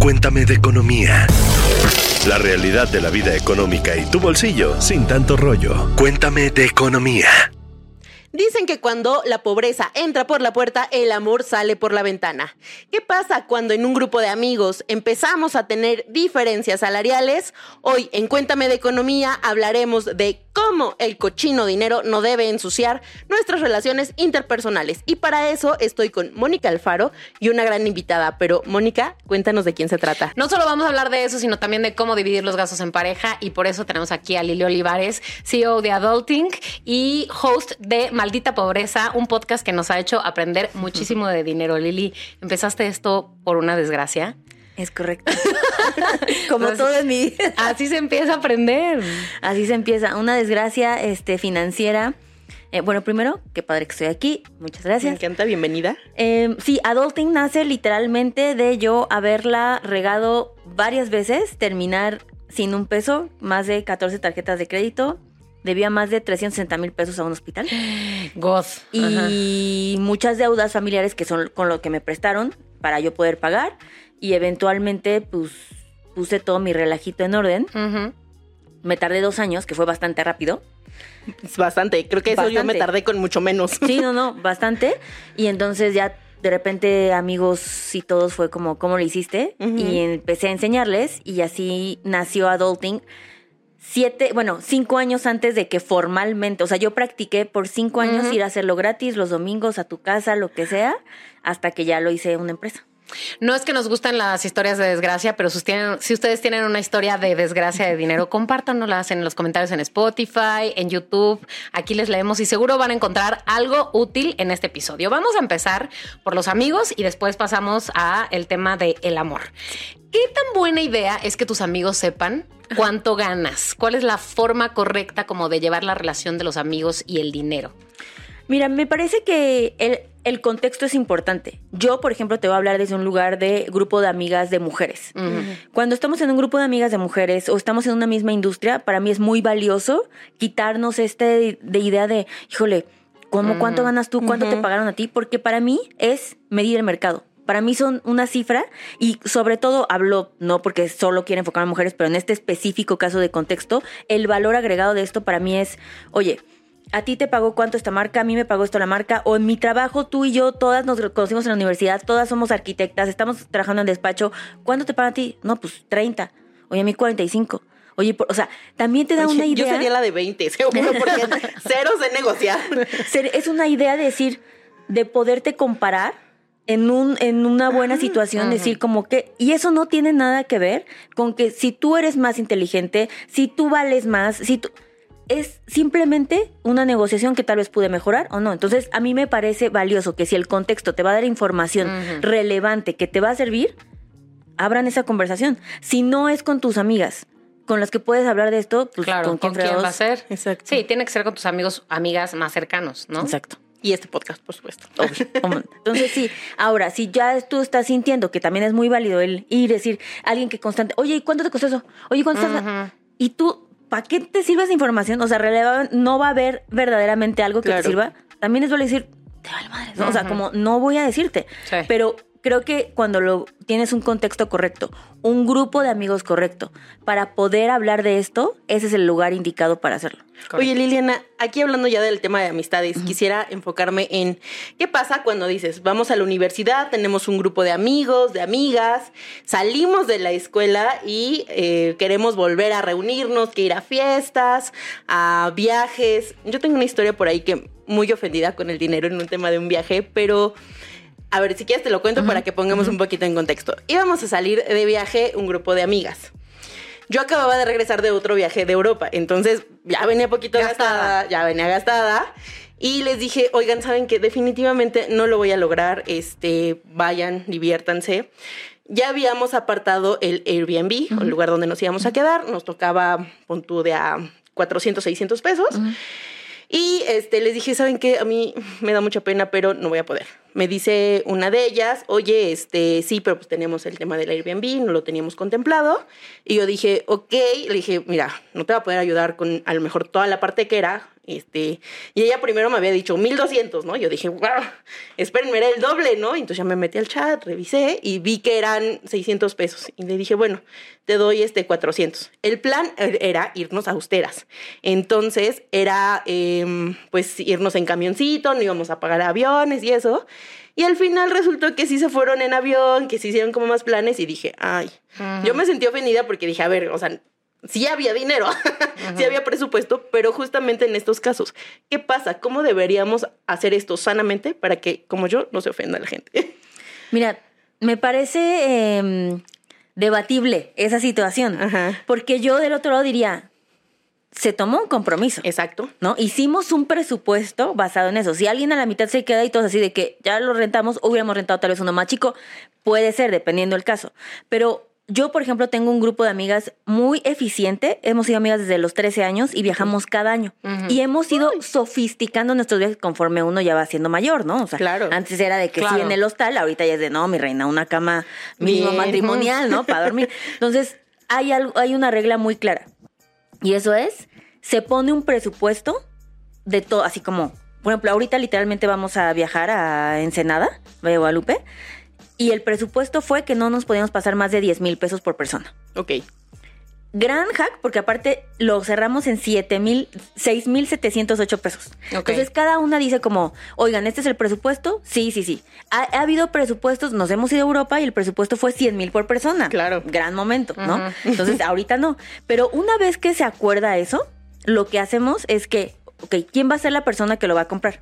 Cuéntame de economía. La realidad de la vida económica y tu bolsillo sin tanto rollo. Cuéntame de economía. Dicen que cuando la pobreza entra por la puerta, el amor sale por la ventana. ¿Qué pasa cuando en un grupo de amigos empezamos a tener diferencias salariales? Hoy en Cuéntame de Economía hablaremos de cómo el cochino dinero no debe ensuciar nuestras relaciones interpersonales. Y para eso estoy con Mónica Alfaro y una gran invitada. Pero Mónica, cuéntanos de quién se trata. No solo vamos a hablar de eso, sino también de cómo dividir los gastos en pareja. Y por eso tenemos aquí a Lili Olivares, CEO de Adulting y host de Maldita Pobreza, un podcast que nos ha hecho aprender muchísimo de dinero. Lili, empezaste esto por una desgracia. Es correcto. Como todo en mi vida. Así se empieza a aprender. Así se empieza. Una desgracia este, financiera. Eh, bueno, primero, qué padre que estoy aquí. Muchas gracias. Me encanta, bienvenida. Eh, sí, Adulting nace literalmente de yo haberla regado varias veces, terminar sin un peso, más de 14 tarjetas de crédito. Debía más de 360 mil pesos a un hospital. Goz. Y muchas deudas familiares que son con lo que me prestaron para yo poder pagar y eventualmente pues puse todo mi relajito en orden. Me tardé dos años, que fue bastante rápido. Es bastante, creo que eso yo me tardé con mucho menos. Sí, no, no, bastante. Y entonces ya de repente amigos y todos fue como, ¿cómo lo hiciste? Y empecé a enseñarles y así nació Adulting. Siete, bueno, cinco años antes de que formalmente, o sea, yo practiqué por cinco años ir a hacerlo gratis los domingos a tu casa, lo que sea, hasta que ya lo hice una empresa. No es que nos gustan las historias de desgracia, pero si, ustedes tienen una historia de desgracia de dinero, compártanoslas en los comentarios en Spotify, en YouTube. Aquí les leemos y seguro van a encontrar algo útil en este episodio. Vamos a empezar por los amigos y después pasamos a el tema del el amor. ¿Qué tan buena idea es que tus amigos sepan cuánto ganas? ¿Cuál es la forma correcta como de llevar la relación de los amigos y el dinero? Mira, me parece que el, el contexto es importante. Yo, por ejemplo, te voy a hablar desde un lugar de grupo de amigas de mujeres. Cuando estamos en un grupo de amigas de mujeres o estamos en una misma industria, para mí es muy valioso quitarnos este de, idea de, híjole, ¿cómo, ¿cuánto ganas tú? ¿Cuánto te pagaron a ti? Porque para mí es medir el mercado. Para mí son una cifra y sobre todo hablo, no porque solo quiero enfocar a mujeres, pero en este específico caso de contexto, el valor agregado de esto para mí es, oye, a ti te pagó cuánto esta marca, a mí me pagó esto la marca, o en mi trabajo tú y yo todas nos conocimos en la universidad, todas somos arquitectas, estamos trabajando en despacho, ¿cuánto te pagan a ti? No, pues 30, oye, a mí 45. Oye, o sea, también te da una idea. Yo sería la de 20, seguro, porque cero sé negociar. Es una idea de decir, de poderte comparar en, un, en una buena situación, decir como que, y eso no tiene nada que ver con que si tú eres más inteligente, si tú vales más, si tú, es simplemente una negociación que tal vez pude mejorar o no. Entonces, a mí me parece valioso que si el contexto te va a dar información relevante que te va a servir, abran esa conversación. Si no es con tus amigas, con las que puedes hablar de esto, pues claro, con, quién, va a ser. Exacto. Sí, tiene que ser con tus amigos, amigas más cercanos, ¿no? Exacto. Y este podcast, por supuesto. Entonces, sí, ahora, si ya tú estás sintiendo que también es muy válido el ir y decir a alguien que constante, oye, ¿y cuánto te costó eso? Oye, ¿cuánto Y tú ¿para qué te sirve esa información? O sea, no va a haber verdaderamente algo que te sirva. También es vale decir, te vale madre. O sea, como no voy a decirte. Pero creo que cuando lo tienes un contexto correcto, un grupo de amigos correcto, para poder hablar de esto, ese es el lugar indicado para hacerlo. Oye, Liliana, aquí hablando ya del tema de amistades, quisiera enfocarme en qué pasa cuando dices, vamos a la universidad, tenemos un grupo de amigos, de amigas, salimos de la escuela y eh, queremos volver a reunirnos, que ir a fiestas, a viajes. Yo tengo una historia por ahí que muy ofendida con el dinero en un tema de un viaje, pero... A ver, si quieres te lo cuento para que pongamos un poquito en contexto. Íbamos a salir de viaje un grupo de amigas. Yo acababa de regresar de otro viaje de Europa, entonces ya venía poquito gastada, ya venía gastada. Y les dije, oigan, ¿saben que Definitivamente no lo voy a lograr, este, vayan, diviértanse. Ya habíamos apartado el Airbnb, el lugar donde nos íbamos a quedar, nos tocaba, pon de a 400, 600 pesos. Y este, les dije, ¿saben qué? A mí me da mucha pena, pero no voy a poder. Me dice una de ellas, oye, este, sí, pero pues tenemos el tema del Airbnb, no lo teníamos contemplado. Y yo dije, ok, le dije, mira, no te va a poder ayudar con a lo mejor toda la parte que era, Este, y ella primero me había dicho 1200, ¿no? Yo dije, wow, espérenme, era el doble, ¿no? Entonces ya me metí al chat, revisé y vi que eran 600 pesos. Y le dije, bueno, te doy este 400. El plan er, era irnos a austeras. Entonces era, em, pues, irnos en camioncito, no íbamos a pagar aviones y eso. Y al final resultó que sí se fueron en avión, que se hicieron como más planes y dije, ay, yo me sentí ofendida porque dije, a ver, o sea, sí había dinero, sí había presupuesto, pero justamente en estos casos, ¿qué pasa? ¿Cómo deberíamos hacer esto sanamente para que, como yo, no se ofenda a la gente? Mira, me parece em, debatible esa situación, Ajá. porque yo del otro lado diría, se tomó un compromiso. Exacto. ¿no? Hicimos un presupuesto basado en eso. Si alguien a la mitad se queda y todo así de que ya lo rentamos, hubiéramos rentado tal vez uno más chico, puede ser, dependiendo del caso. Pero yo, por ejemplo, tengo un grupo de amigas muy eficiente. Hemos sido amigas desde los 13 años y viajamos cada año. Y hemos ido sofisticando nuestros viajes conforme uno ya va siendo mayor, ¿no? O sea, Claro. antes era de que sí en el hostal, ahorita ya es de no, mi reina, una cama mínimo matrimonial, ¿no? Para dormir. Entonces, hay, algo, hay una regla muy clara. Y eso es, se pone un presupuesto de todo, así como, por ejemplo, ahorita literalmente vamos a viajar a Ensenada, Guadalupe, y el presupuesto fue que no nos podíamos pasar más de 10 mil pesos por persona. Ok. Gran hack, porque aparte lo cerramos en 7 mil, 6 mil 708 pesos. Ok. Entonces cada una dice como, oigan, ¿este es el presupuesto? Sí, sí, sí. Ha, ha habido presupuestos, nos hemos ido a Europa y el presupuesto fue 100 mil por persona. Claro. Gran momento, ¿no? Entonces ahorita no. Pero una vez que se acuerda eso, lo que hacemos es que, ok, ¿quién va a ser la persona que lo va a comprar?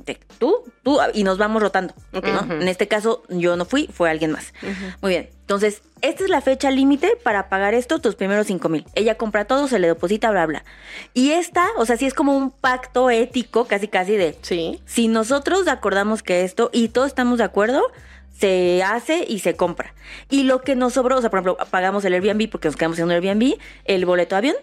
Ok, Tú, tú, y nos vamos rotando. En este caso, yo no fui, fue alguien más. Muy bien. Entonces, esta es la fecha límite para pagar esto, tus primeros cinco mil. Ella compra todo, se le deposita, bla, bla. Y esta, o sea, sí es como un pacto ético, casi, casi de Sí. si nosotros acordamos que esto y todos estamos de acuerdo, se hace y se compra. Y lo que nos sobró, o sea, por ejemplo, pagamos el Airbnb porque nos quedamos en un Airbnb, el boleto de avión,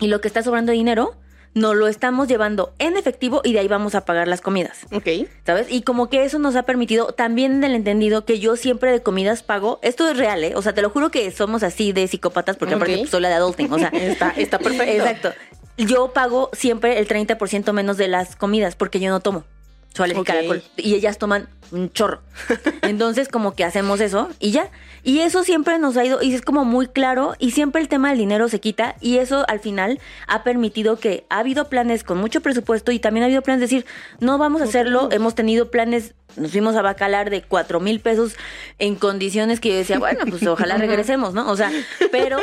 y lo que está sobrando de dinero, nos lo estamos llevando en efectivo y de ahí vamos a pagar las comidas. Ok. ¿Sabes? Y como que eso nos ha permitido también en el entendido que yo siempre de comidas pago. Esto es real, ¿eh? O sea, te lo juro que somos así de psicópatas porque aparte Ok. pues, soy la de adulting. O sea, Está- está perfecto. Exacto. Yo pago siempre el 30% menos de las comidas porque yo no tomo. Soy alérgica al Ok. alcohol. Y ellas toman un chorro. Entonces, como que hacemos eso y ya. Y eso siempre nos ha ido, y es como muy claro, y siempre el tema del dinero se quita, y eso al final ha permitido que ha habido planes con mucho presupuesto y también ha habido planes de decir, no vamos a hacerlo. Hemos tenido planes, nos fuimos a Bacalar de cuatro mil pesos en condiciones que yo decía, bueno, pues ojalá regresemos, ¿no? O sea, pero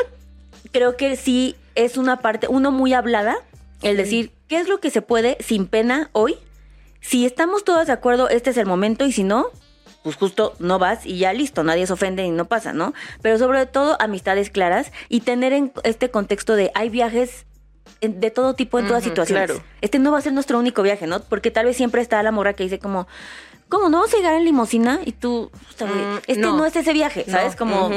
creo que sí es una parte, uno muy hablada, el decir, ¿qué es lo que se puede sin pena hoy? Si estamos todos de acuerdo, este es el momento y si no, pues justo no vas y ya listo, nadie se ofende y no pasa, ¿no? Pero sobre todo amistades claras y tener en este contexto de hay viajes de todo tipo en todas Ujú, situaciones. claro. Este no va a ser nuestro único viaje, ¿no? Porque tal vez siempre está la morra que dice como, ¿cómo no vamos a llegar en limusina? Y tú, güey, Mm, este no. no. es ese viaje, ¿sabes? No. como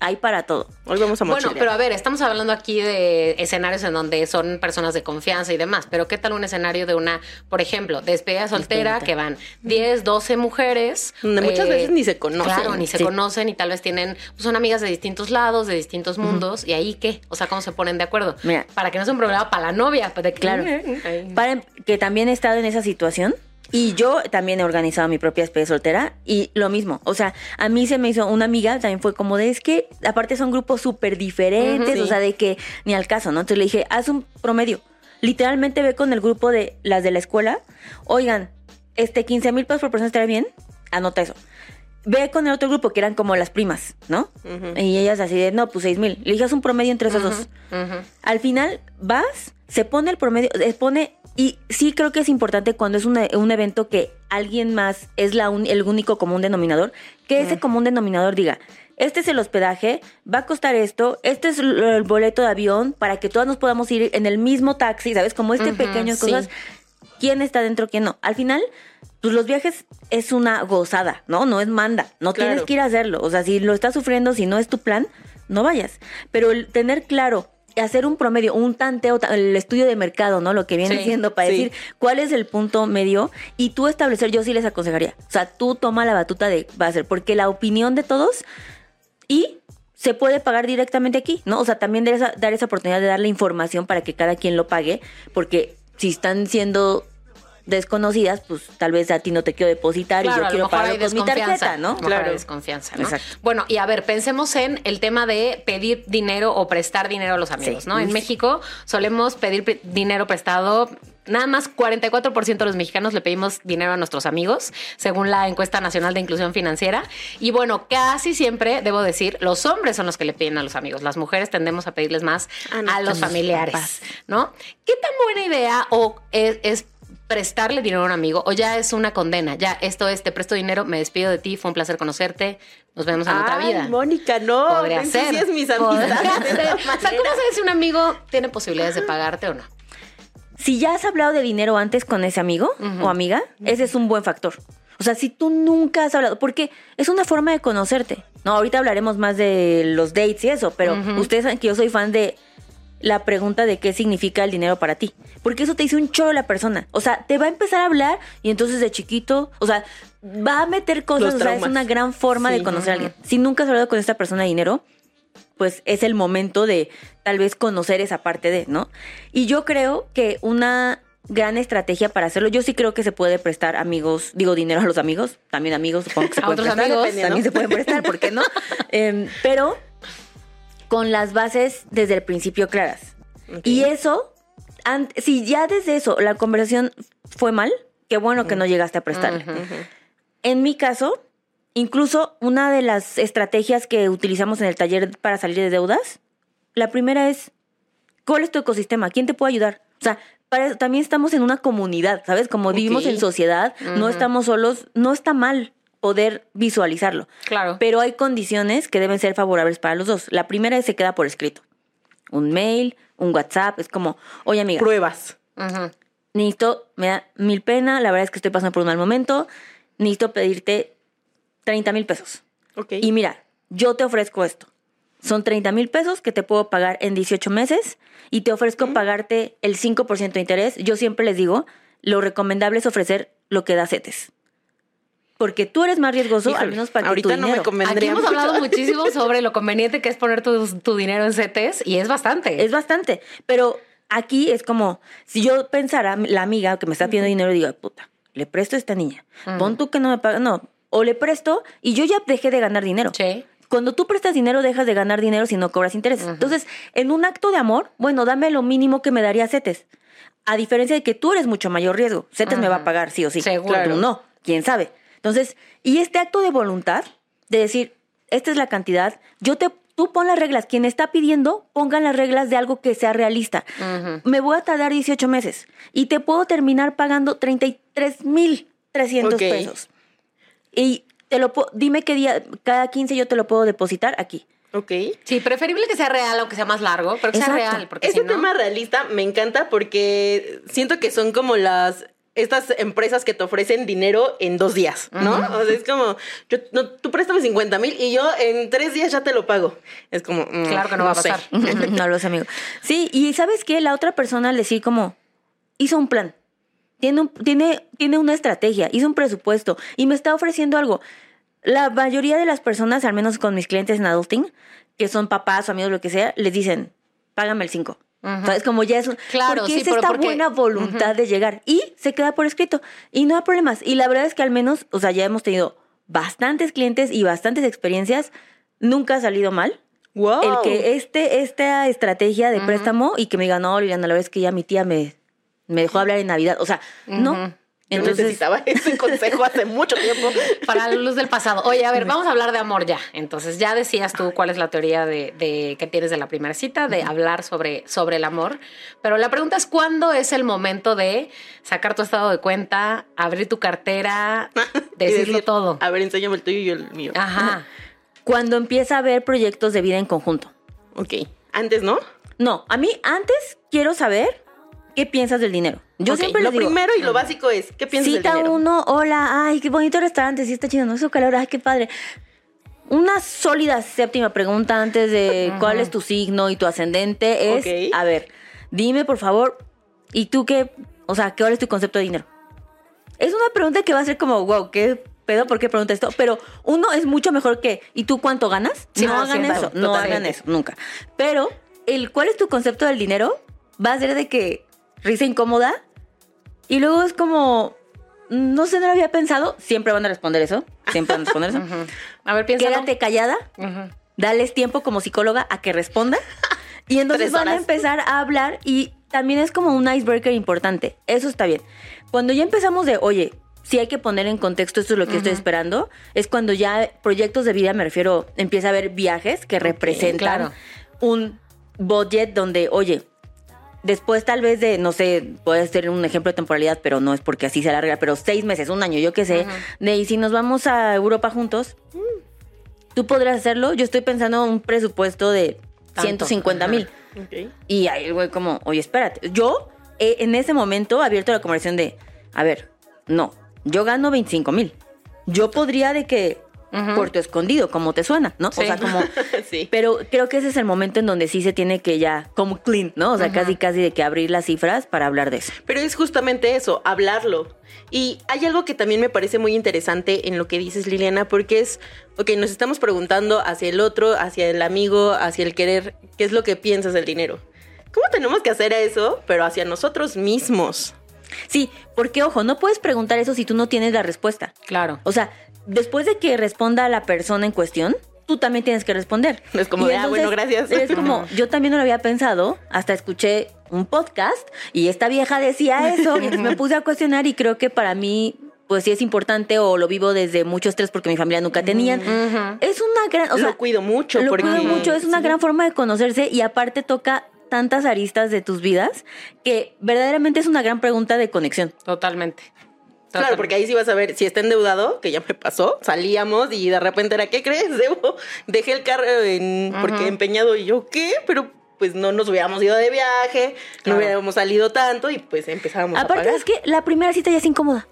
hay para todo. Hoy vamos a Bueno, mochilear. pero a ver, estamos hablando aquí de escenarios en donde son personas de confianza y demás, pero ¿qué tal un escenario de una, por ejemplo, despedida soltera que van 10, 12 mujeres? eh, Donde muchas veces ni se conocen. Claro, ni se Sí. conocen y tal vez tienen, pues son amigas de distintos lados, de distintos mundos, y ahí qué, o sea, ¿cómo se ponen de acuerdo? Mira. Para que no sea un problema para la novia, pues que- Claro. Ay. Para que también he estado en esa situación. Y yo también he organizado mi propia despedida soltera y lo mismo. O sea, a mí se me hizo una amiga, también fue como de, es que aparte son grupos súper diferentes, o sí. sea, de que ni al caso, ¿no? Entonces le dije, haz un promedio. Literalmente ve con el grupo de las de la escuela, oigan, este 15 mil pesos por persona estaría bien, anota eso. Ve con el otro grupo que eran como las primas, ¿no? Y ellas así de, no, pues 6 mil. Le dije, haz un promedio entre esos dos. Al final vas, se pone el promedio, se pone, y sí creo que es importante cuando es un evento que alguien más es la un- el único común denominador, que ese común denominador diga, este es el hospedaje, va a costar esto, este es el, el boleto de avión para que todas nos podamos ir en el mismo taxi, ¿sabes? Como este pequeñas sí. cosas, quién está dentro, quién no. Al final, pues los viajes es una gozada, ¿no? No es manda, no Claro. tienes que ir a hacerlo. O sea, si lo estás sufriendo, si no es tu plan, no vayas. Pero el tener claro, hacer un promedio, un tanteo, ta- el estudio de mercado, ¿no? Lo que viene Sí, siendo para sí. decir cuál es el punto medio y tú establecer, yo sí les aconsejaría. O sea, tú toma la batuta de va a ser, porque la opinión de todos y se puede pagar directamente aquí, ¿no? O sea, también dar esa, dar esa oportunidad de darle información para que cada quien lo pague, porque si están siendo desconocidas, pues tal vez a ti no te quiero depositar Claro, y yo quiero pagar con mi desconfianza. tarjeta, ¿no? hay desconfianza, ¿no? Exacto. Bueno, y a ver, pensemos en el tema de pedir dinero o prestar dinero a los amigos, Sí. ¿no? En México solemos pedir dinero prestado. Nada más 44% de los mexicanos le pedimos dinero a nuestros amigos, según la encuesta nacional de inclusión financiera. Y bueno, casi siempre, debo decir, los hombres son los que le piden a los amigos. Las mujeres tendemos a pedirles más A a los familiares, papás. ¿no? ¿Qué tan buena idea o es, es prestarle dinero a un amigo o ya es una condena? Ya esto es, te presto dinero, me despido de ti, fue un placer conocerte, nos vemos en otra Ay, vida. Mónica, no. Podría ser. mis Podría amistades de ser. esa O sea, ¿cómo sabes si un amigo tiene posibilidades de pagarte o no? Si ya has hablado de dinero antes con ese amigo o amiga, ese es un buen factor. O sea, si tú nunca has hablado, porque es una forma de conocerte. No, ahorita hablaremos más de los dates y eso, pero ustedes saben que yo soy fan de la pregunta de qué significa el dinero para ti. Porque eso te dice un chorro la persona. O sea, te va a empezar a hablar y entonces de chiquito, o sea, va a meter cosas, Los o sea, es una gran forma Sí. de conocer a alguien. Si nunca has hablado con esta persona de dinero, pues es el momento de tal vez conocer esa parte de, ¿no? Y yo creo que una gran estrategia para hacerlo, yo sí creo que se puede prestar amigos, digo dinero a los amigos, también amigos supongo que se A pueden otros prestar, amigos, también ¿no? se pueden prestar, ¿por qué no? Em, pero con las bases desde el principio claras. Y eso, si ya desde eso la conversación fue mal, qué bueno que no llegaste a prestarle. En mi caso, incluso una de las estrategias que utilizamos en el taller para salir de deudas, la primera es, ¿cuál es tu ecosistema? ¿Quién te puede ayudar? O sea, para eso también estamos en una comunidad, ¿sabes? Como vivimos en sociedad, no estamos solos, no está mal poder visualizarlo. Claro. Pero hay condiciones que deben ser favorables para los dos. La primera es se queda por escrito. Un mail, un WhatsApp, es como, oye amiga, Pruebas. Ujú. necesito, me da mil pena, la verdad es que estoy pasando por un mal momento, necesito pedirte 30 mil pesos. Ok. Y mira, yo te ofrezco esto. Son 30 mil pesos que te puedo pagar en 18 meses y te ofrezco pagarte el 5% de interés. Yo siempre les digo, lo recomendable es ofrecer lo que da CETES. Porque tú eres más riesgoso, al menos para que ahorita tu no me dinero. Aquí convendría hemos mucho. hablado muchísimo sobre lo conveniente que es poner tu, tu dinero en CETES y es bastante. Es bastante. Pero aquí es como, si yo pensara, la amiga que me está pidiendo dinero, digo, puta, le presto a esta niña. Pon tú que no me paga. No, o le presto y yo ya dejé de ganar dinero. Sí. Cuando tú prestas dinero, dejas de ganar dinero si no cobras intereses. Entonces, en un acto de amor, bueno, dame lo mínimo que me daría CETES. A diferencia de que tú eres mucho mayor riesgo. CETES me va a pagar sí o sí. Seguro. Tú no, quién sabe. Entonces, y este acto de voluntad, de decir, esta es la cantidad, yo te, tú pon las reglas. Quien está pidiendo, pongan las reglas de algo que sea realista. Me voy a tardar 18 meses y te puedo terminar pagando 33 mil 300 Ok. pesos. Y te lo puedo, dime qué día, cada 15 yo te lo puedo depositar aquí. Ok. Sí, preferible que sea real o que sea más largo, pero que sea real. Porque Ese si no, tema realista me encanta porque siento que son como las estas empresas que te ofrecen dinero en dos días, ¿no? O sea, es como, yo, no, tú préstame 50 mil y yo en tres días ya te lo pago. Es como, mm, Claro que no va a pasar. no lo sé, amigo. Sí, y ¿sabes qué? La otra persona al decir como, hizo un plan, tiene, un, tiene, tiene una estrategia, hizo un presupuesto y me está ofreciendo algo. La mayoría de las personas, al menos con mis clientes en Adulting, que son papás o amigos, lo que sea, les dicen, págame el 5. ¿Sabes? Como ya es un... Claro, porque sí, es esta porque- buena voluntad de llegar. Y se queda por escrito. Y no hay problemas. Y la verdad es que al menos, o sea, ya hemos tenido bastantes clientes y bastantes experiencias. Nunca ha salido mal. Wow. El que este, esta estrategia de préstamo y que me diga, no, Liliana, la vez que ya mi tía me, me dejó hablar en Navidad. O sea, no. Yo Entonces, necesitaba ese consejo hace mucho tiempo. Para la luz del pasado. Oye, a ver, vamos a hablar de amor ya. Entonces, ya decías tú cuál es la teoría de, de- que tienes de la primera cita, de hablar sobre, sobre el amor. Pero la pregunta es: ¿cuándo es el momento de sacar tu estado de cuenta, abrir tu cartera, Y decirlo decir, todo? A ver, enséñame el tuyo y yo el mío. Ajá. cuando empieza a haber proyectos de vida en conjunto. Ok. Antes, ¿no? No, a mí antes quiero saber qué piensas del dinero. Yo siempre Lo les digo, primero y lo básico es, ¿qué piensas cita del dinero? uno, hola, ay, qué bonito restaurante, sí está chido, no hizo calor, ay, qué padre. Una sólida séptima pregunta antes de cuál es tu signo y tu ascendente es, a ver, dime por favor, ¿y tú qué, o sea, qué cuál es tu concepto de dinero? Es una pregunta que va a ser como, wow, qué pedo, ¿por qué pregunta esto? Pero uno es mucho mejor que, ¿y tú cuánto ganas? Sí, no hagan eso, claro, no hagan totalmente. eso, nunca. Pero el cuál es tu concepto del dinero va a ser de que risa incómoda Y luego es como, no sé, no lo había pensado. Siempre van a responder eso. Siempre van a responder eso. A ver, piénsalo. Quédate callada. Dales tiempo como psicóloga a que responda. Y entonces van a empezar a hablar y también es como un icebreaker importante. Eso está bien. Cuando ya empezamos de, oye, si hay que poner en contexto esto es lo que estoy esperando, es cuando ya proyectos de vida, me refiero, empieza a haber viajes que representan claro. un budget donde, oye, después tal vez de, no sé, puede ser un ejemplo de temporalidad, pero no es porque así se alarga, pero seis meses, un año, yo qué sé, de y si nos vamos a Europa juntos, tú podrás hacerlo. Yo estoy pensando en un presupuesto de Tanto, 150 mil. Y ahí el güey como, oye, espérate. Yo eh, en ese momento abierto la conversación de, a ver, no, yo gano 25 mil. Yo podría de que Puerto Escondido, como te suena, ¿no? Sí. O sea, como... Sí. Pero creo que ese es el momento en donde sí se tiene que ya, como clean, ¿no? O sea, casi casi de que abrir las cifras para hablar de eso. Pero es justamente eso, hablarlo. Y hay algo que también me parece muy interesante en lo que dices, Liliana, porque es, ok, nos estamos preguntando hacia el otro, hacia el amigo, hacia el querer, ¿qué es lo que piensas del dinero? ¿Cómo tenemos que hacer eso, pero hacia nosotros mismos? Sí, porque ojo, no puedes preguntar eso si tú no tienes la respuesta. Claro. O sea, después de que responda la persona en cuestión, tú también tienes que responder. Es como de, ah, bueno, gracias. Es como, yo también no lo había pensado, hasta escuché un podcast y esta vieja decía eso, y me puse a cuestionar y creo que para mí, pues sí es importante o lo vivo desde mucho estrés porque mi familia nunca tenían. Es una gran, o sea, lo cuido mucho lo porque cuido mucho, es una Sí. gran forma de conocerse y aparte toca tantas aristas de tus vidas que verdaderamente es una gran pregunta de conexión. Totalmente. Claro, porque ahí sí vas a ver si está endeudado, que ya me pasó, salíamos y de repente era, ¿qué crees? Debo, dejé el carro en, porque empeñado y yo, ¿qué? Pero pues no nos hubiéramos ido de viaje, Claro. no hubiéramos salido tanto y pues empezábamos a Aparte pagar. es que la primera cita ya es incómoda.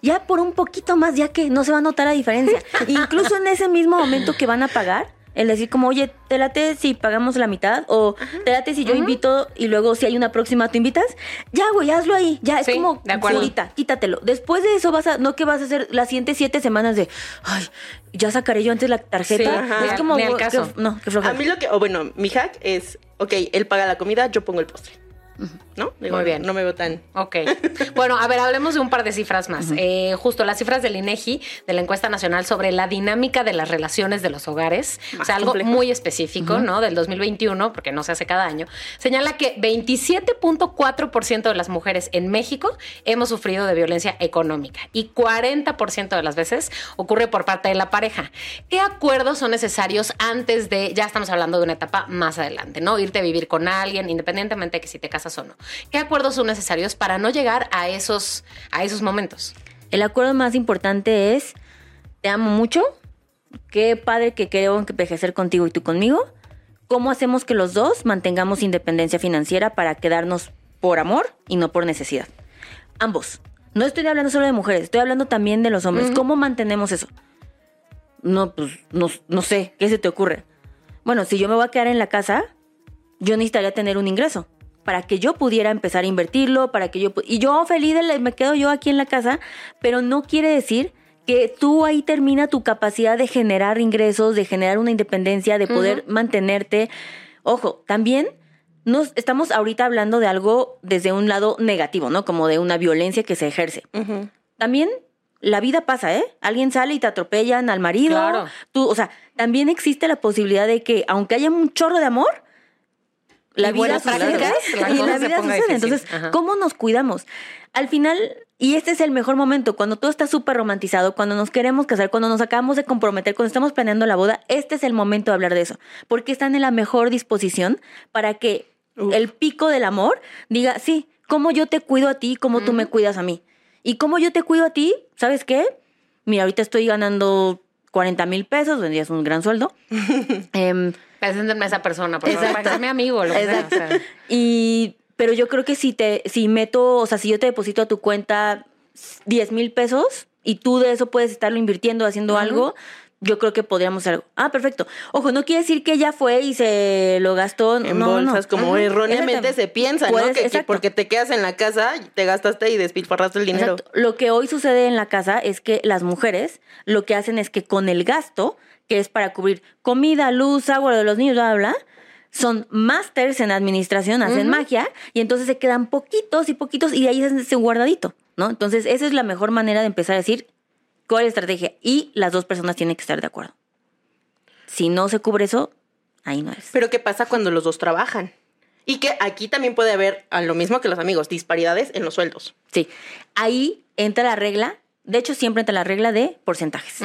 Ya por un poquito más, ya que no se va a notar la diferencia. Incluso en ese mismo momento que van a pagar, el decir como, oye, te late si pagamos la mitad o te late si yo invito y luego si hay una próxima tú invitas. Ya, güey, hazlo ahí. Ya, es Sí, como, de acuerdo. ahorita, quítatelo. Después de eso vas a, no que vas a hacer las siguientes siete semanas de, ay, ya sacaré yo antes la tarjeta. Sí, es como, Ni al caso. que- no, flojera. A mí lo que, o bueno, mi hack es, ok, él paga la comida, yo pongo el postre. ¿No? Digo, Muy bien. No me veo tan... Ok. Bueno, a ver, hablemos de un par de cifras más. Eh, justo las cifras del INEGI, de la encuesta nacional sobre la dinámica de las relaciones de los hogares, o sea, algo muy específico, ¿no? Del 2021, porque no se hace cada año, señala que 27.4% de las mujeres en México hemos sufrido de violencia económica y 40% de las veces ocurre por parte de la pareja. ¿Qué acuerdos son necesarios antes de, ya estamos hablando de una etapa más adelante, ¿no? Irte a vivir con alguien, independientemente de que si te casas o no. ¿Qué acuerdos son necesarios para no llegar a esos, a esos momentos? El acuerdo más importante es, te amo mucho, qué padre que quiero envejecer contigo y tú conmigo. ¿Cómo hacemos que los dos mantengamos independencia financiera para quedarnos por amor y no por necesidad? Ambos. No estoy hablando solo de mujeres, estoy hablando también de los hombres. ¿Cómo mantenemos eso? No, pues no, no sé, ¿qué se te ocurre? Bueno, si yo me voy a quedar en la casa, yo necesitaría tener un ingreso para que yo pudiera empezar a invertirlo, para que yo... Y yo feliz de la- me quedo yo aquí en la casa, pero no quiere decir que tú ahí termina tu capacidad de generar ingresos, de generar una independencia, de poder mantenerte. Ojo, también nos estamos ahorita hablando de algo desde un lado negativo, ¿no? Como de una violencia que se ejerce. También la vida pasa, ¿eh? Alguien sale y te atropellan al marido. Claro. Tú, o sea, también existe la posibilidad de que, aunque haya un chorro de amor, la Y vida sucede. y la vida sucede. difícil. Entonces, Ajá. ¿cómo nos cuidamos? Al final, y este es el mejor momento, cuando todo está súper romantizado, cuando nos queremos casar, cuando nos acabamos de comprometer, cuando estamos planeando la boda, este es el momento de hablar de eso. Porque están en la mejor disposición para que el pico del amor diga, sí, cómo yo te cuido a ti, cómo tú me cuidas a mí. Y cómo yo te cuido a ti, ¿sabes qué? Mira, ahorita estoy ganando 40 mil pesos, vendría es un gran sueldo. Em, Preséntenme a esa persona, por favor, para que sea mi amigo. Lo que sea, Exacto. o sea. Y, pero yo creo que si te, si meto, o sea, si yo te deposito a tu cuenta 10 mil pesos y tú de eso puedes estarlo invirtiendo, haciendo algo, yo creo que podríamos hacer algo. Ah, perfecto. Ojo, no quiere decir que ella fue y se lo gastó En no, bolsas, como Ajá. erróneamente se piensa, ¿no? Que, porque te quedas en la casa, te gastaste y despilfarraste el dinero. Exacto. Lo que hoy sucede en la casa es que las mujeres lo que hacen es que con el gasto, que es para cubrir comida, luz, agua de los niños, bla, bla, bla, son másters en administración, hacen magia, y entonces se quedan poquitos y poquitos, y de ahí es ese guardadito. ¿no? Entonces, esa es la mejor manera de empezar a decir cuál es la estrategia. Y las dos personas tienen que estar de acuerdo. Si no se cubre eso, ahí no es. Pero ¿qué pasa cuando los dos trabajan? Y que aquí también puede haber, a lo mismo que los amigos, disparidades en los sueldos. Sí, ahí entra la regla, de hecho siempre entra la regla de porcentajes.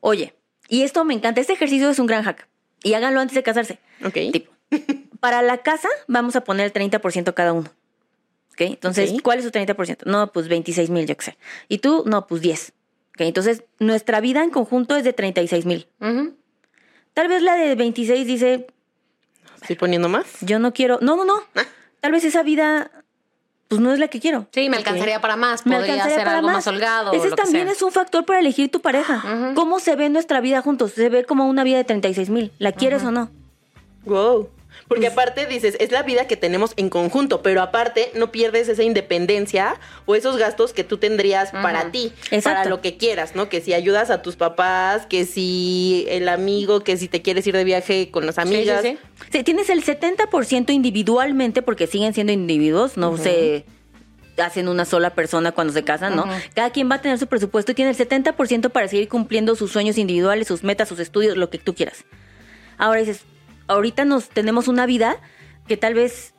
Oye, y esto me encanta, este ejercicio es un gran hack. Y háganlo antes de casarse. Ok. Tipo, para la casa vamos a poner el 30% cada uno. ¿Ok? Entonces. ¿cuál es su 30%? No, pues 26 mil, yo qué sé. Y tú, no, pues 10. ¿Ok? Entonces, nuestra vida en conjunto es de 36 mil. Ujú. Tal vez la de 26 dice, Estoy poniendo más. yo no quiero. No, no, no. Ah. Tal vez esa vida, pues no es la que quiero. Sí, me alcanzaría para más. Me Podría alcanzaría ser para algo más, holgado. Ese también sea. es un factor para elegir tu pareja. ¿Cómo se ve nuestra vida juntos? ¿Se ve como una vida de 36 mil? ¿La quieres o no? Wow. Porque aparte dices, es la vida que tenemos en conjunto, pero aparte no pierdes esa independencia o esos gastos que tú tendrías para ti, Exacto. para lo que quieras, ¿no? Que si ayudas a tus papás, que si el amigo, que si te quieres ir de viaje con las amigas. sí, sí. Sí, tienes el 70% individualmente, porque siguen siendo individuos, no se hacen una sola persona cuando se casan, ¿no? Cada quien va a tener su presupuesto y tiene el 70% para seguir cumpliendo sus sueños individuales, sus metas, sus estudios, lo que tú quieras. Ahora dices, ahorita nos tenemos una vida que tal vez,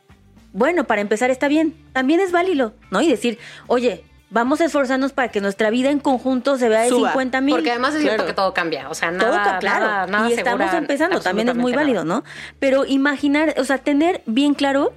bueno, para empezar está bien, también es válido, ¿no? Y decir, oye, vamos a esforzarnos para que nuestra vida en conjunto se vea de Suba, 50 mil. Porque además es cierto Claro. que todo cambia. O sea, Todo, nada, ca- claro. nada, nada y estamos empezando, también es muy válido, ¿no? Pero imaginar, o sea, tener bien claro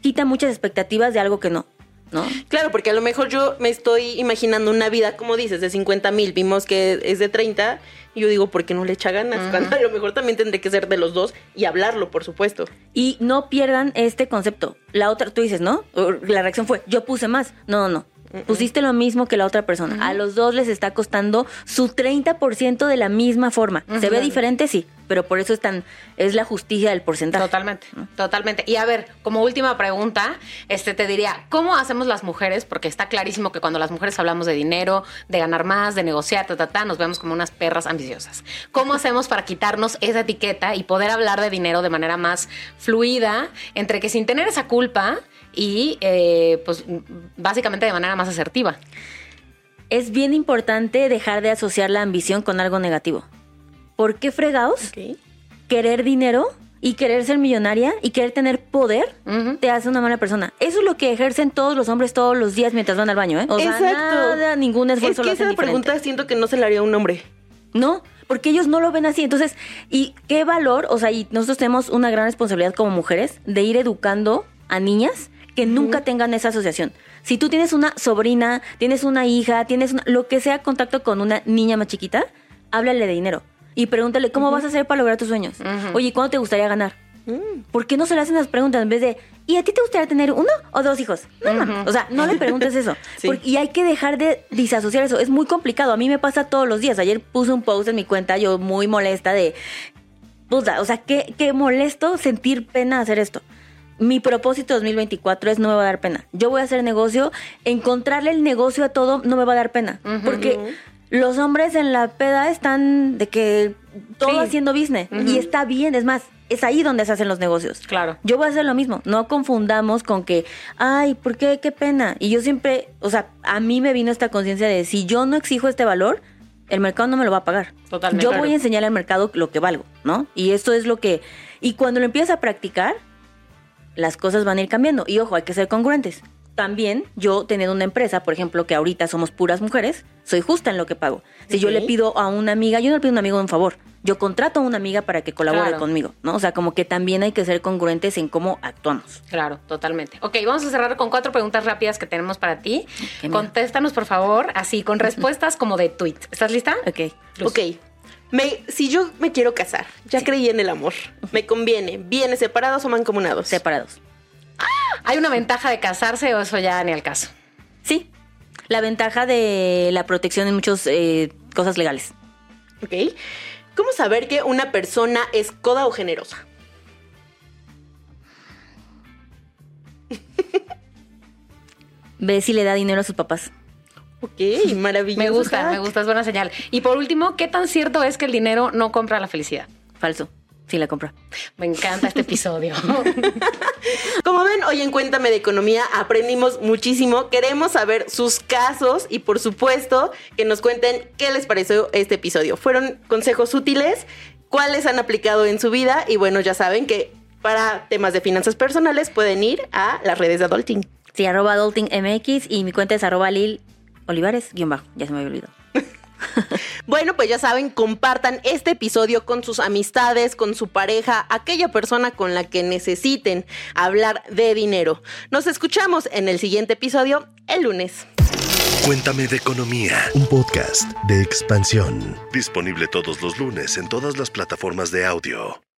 quita muchas expectativas de algo que no, ¿no? Claro, porque a lo mejor yo me estoy imaginando una vida, como dices, de 50 mil, vimos que es de 30, y yo digo, ¿por qué no le echa ganas? Cuando a lo mejor también tendré que ser de los dos y hablarlo, por supuesto. Y no pierdan este concepto. La otra, tú dices, ¿no? La reacción fue, yo puse más. No, no, no. Pusiste lo mismo que la otra persona. A los dos les está costando su 30% de la misma forma. ¿Se ve diferente? Sí. Pero por eso es tan, es la justicia del porcentaje. Totalmente, totalmente. Y a ver, como última pregunta, este te diría, ¿cómo hacemos las mujeres? Porque está clarísimo que cuando las mujeres hablamos de dinero, de ganar más, de negociar, ta, ta, ta, nos vemos como unas perras ambiciosas. ¿Cómo hacemos para quitarnos esa etiqueta y poder hablar de dinero de manera más fluida, entre que sin tener esa culpa y, eh, pues, básicamente de manera más asertiva? Es bien importante dejar de asociar la ambición con algo negativo. ¿Por qué fregados? Ok. querer dinero y querer ser millonaria y querer tener poder te hace una mala persona. Eso es lo que ejercen todos los hombres todos los días mientras van al baño, ¿eh? O sea, nada, ningún Es esfuerzo que lo hacen esa diferente. pregunta siento que no se la haría a un hombre. No, porque ellos no lo ven así. Entonces, ¿y qué valor? O sea, y nosotros tenemos una gran responsabilidad como mujeres de ir educando a niñas que nunca tengan esa asociación. Si tú tienes una sobrina, tienes una hija, tienes una- lo que sea contacto con una niña más chiquita, háblale de dinero y pregúntale cómo vas a hacer para lograr tus sueños. Ujú. Oye, ¿cuándo te gustaría ganar? Mm. ¿Por qué no se le hacen las preguntas en vez de ¿y a ti te gustaría tener uno o dos hijos? No, mames. O sea, no le preguntes eso. Sí. Porque- y hay que dejar de disasociar eso. Es muy complicado. A mí me pasa todos los días. Ayer puse un post en mi cuenta, yo muy molesta de. Puta, o sea, qué, qué molesto sentir pena hacer esto. Mi propósito 2024 es no me va a dar pena. Yo voy a hacer negocio, encontrarle el negocio a todo no me va a dar pena. Porque los hombres en la peda están de que todo Sí. haciendo business. Y está bien, es más, es ahí donde se hacen los negocios. Claro. Yo voy a hacer lo mismo. No confundamos con que, ay, ¿por qué? Qué pena. Y yo siempre, o sea, a mí me vino esta conciencia de si yo no exijo este valor, el mercado no me lo va a pagar. Totalmente. Yo Claro. voy a enseñar al mercado lo que valgo, ¿no? Y esto es lo que. Y cuando lo empiezas a practicar, las cosas van a ir cambiando. Y ojo, hay que ser congruentes. También yo teniendo una empresa, por ejemplo, que ahorita somos puras mujeres, soy justa en lo que pago. Si yo Ok. le pido a una amiga, yo no le pido a un amigo un favor, yo contrato a una amiga para que colabore Claro. conmigo, ¿no? O sea, como que también hay que ser congruentes en cómo actuamos. Claro, totalmente. Ok, vamos a cerrar con cuatro preguntas rápidas que tenemos para ti. Contéstanos, por favor, así, con respuestas como de tweet. ¿Estás lista? Ok. Luz. Ok. Me, si yo me quiero casar, ya creí en el amor. ¿Me conviene? ¿Bienes separados o mancomunados? Separados. ¿Hay una ventaja de casarse o eso ya ni al caso? Sí. La ventaja de la protección en muchas eh, cosas legales. Ok. ¿Cómo saber que una persona es coda o generosa? Ve si le da dinero a sus papás. Ok, maravilloso. Me gusta, hack. me gusta, es buena señal. Y por último, ¿qué tan cierto es que el dinero no compra la felicidad? Falso. Sí, la compro. Me encanta este episodio. Como ven, hoy en Cuéntame de Economía aprendimos muchísimo. Queremos saber sus casos y por supuesto que nos cuenten qué les pareció este episodio. ¿Fueron consejos útiles? ¿Cuáles han aplicado en su vida? Y bueno, ya saben que para temas de finanzas personales pueden ir a las redes de Adulting. Sí, arroba adultingmx y mi cuenta es arroba lil olivares, guion bajo. Ya se me había olvidado. Bueno, pues ya saben, compartan este episodio con sus amistades, con su pareja, aquella persona con la que necesiten hablar de dinero. Nos escuchamos en el siguiente episodio el lunes. Cuéntame de Economía, un podcast de expansión. Disponible todos los lunes en todas las plataformas de audio.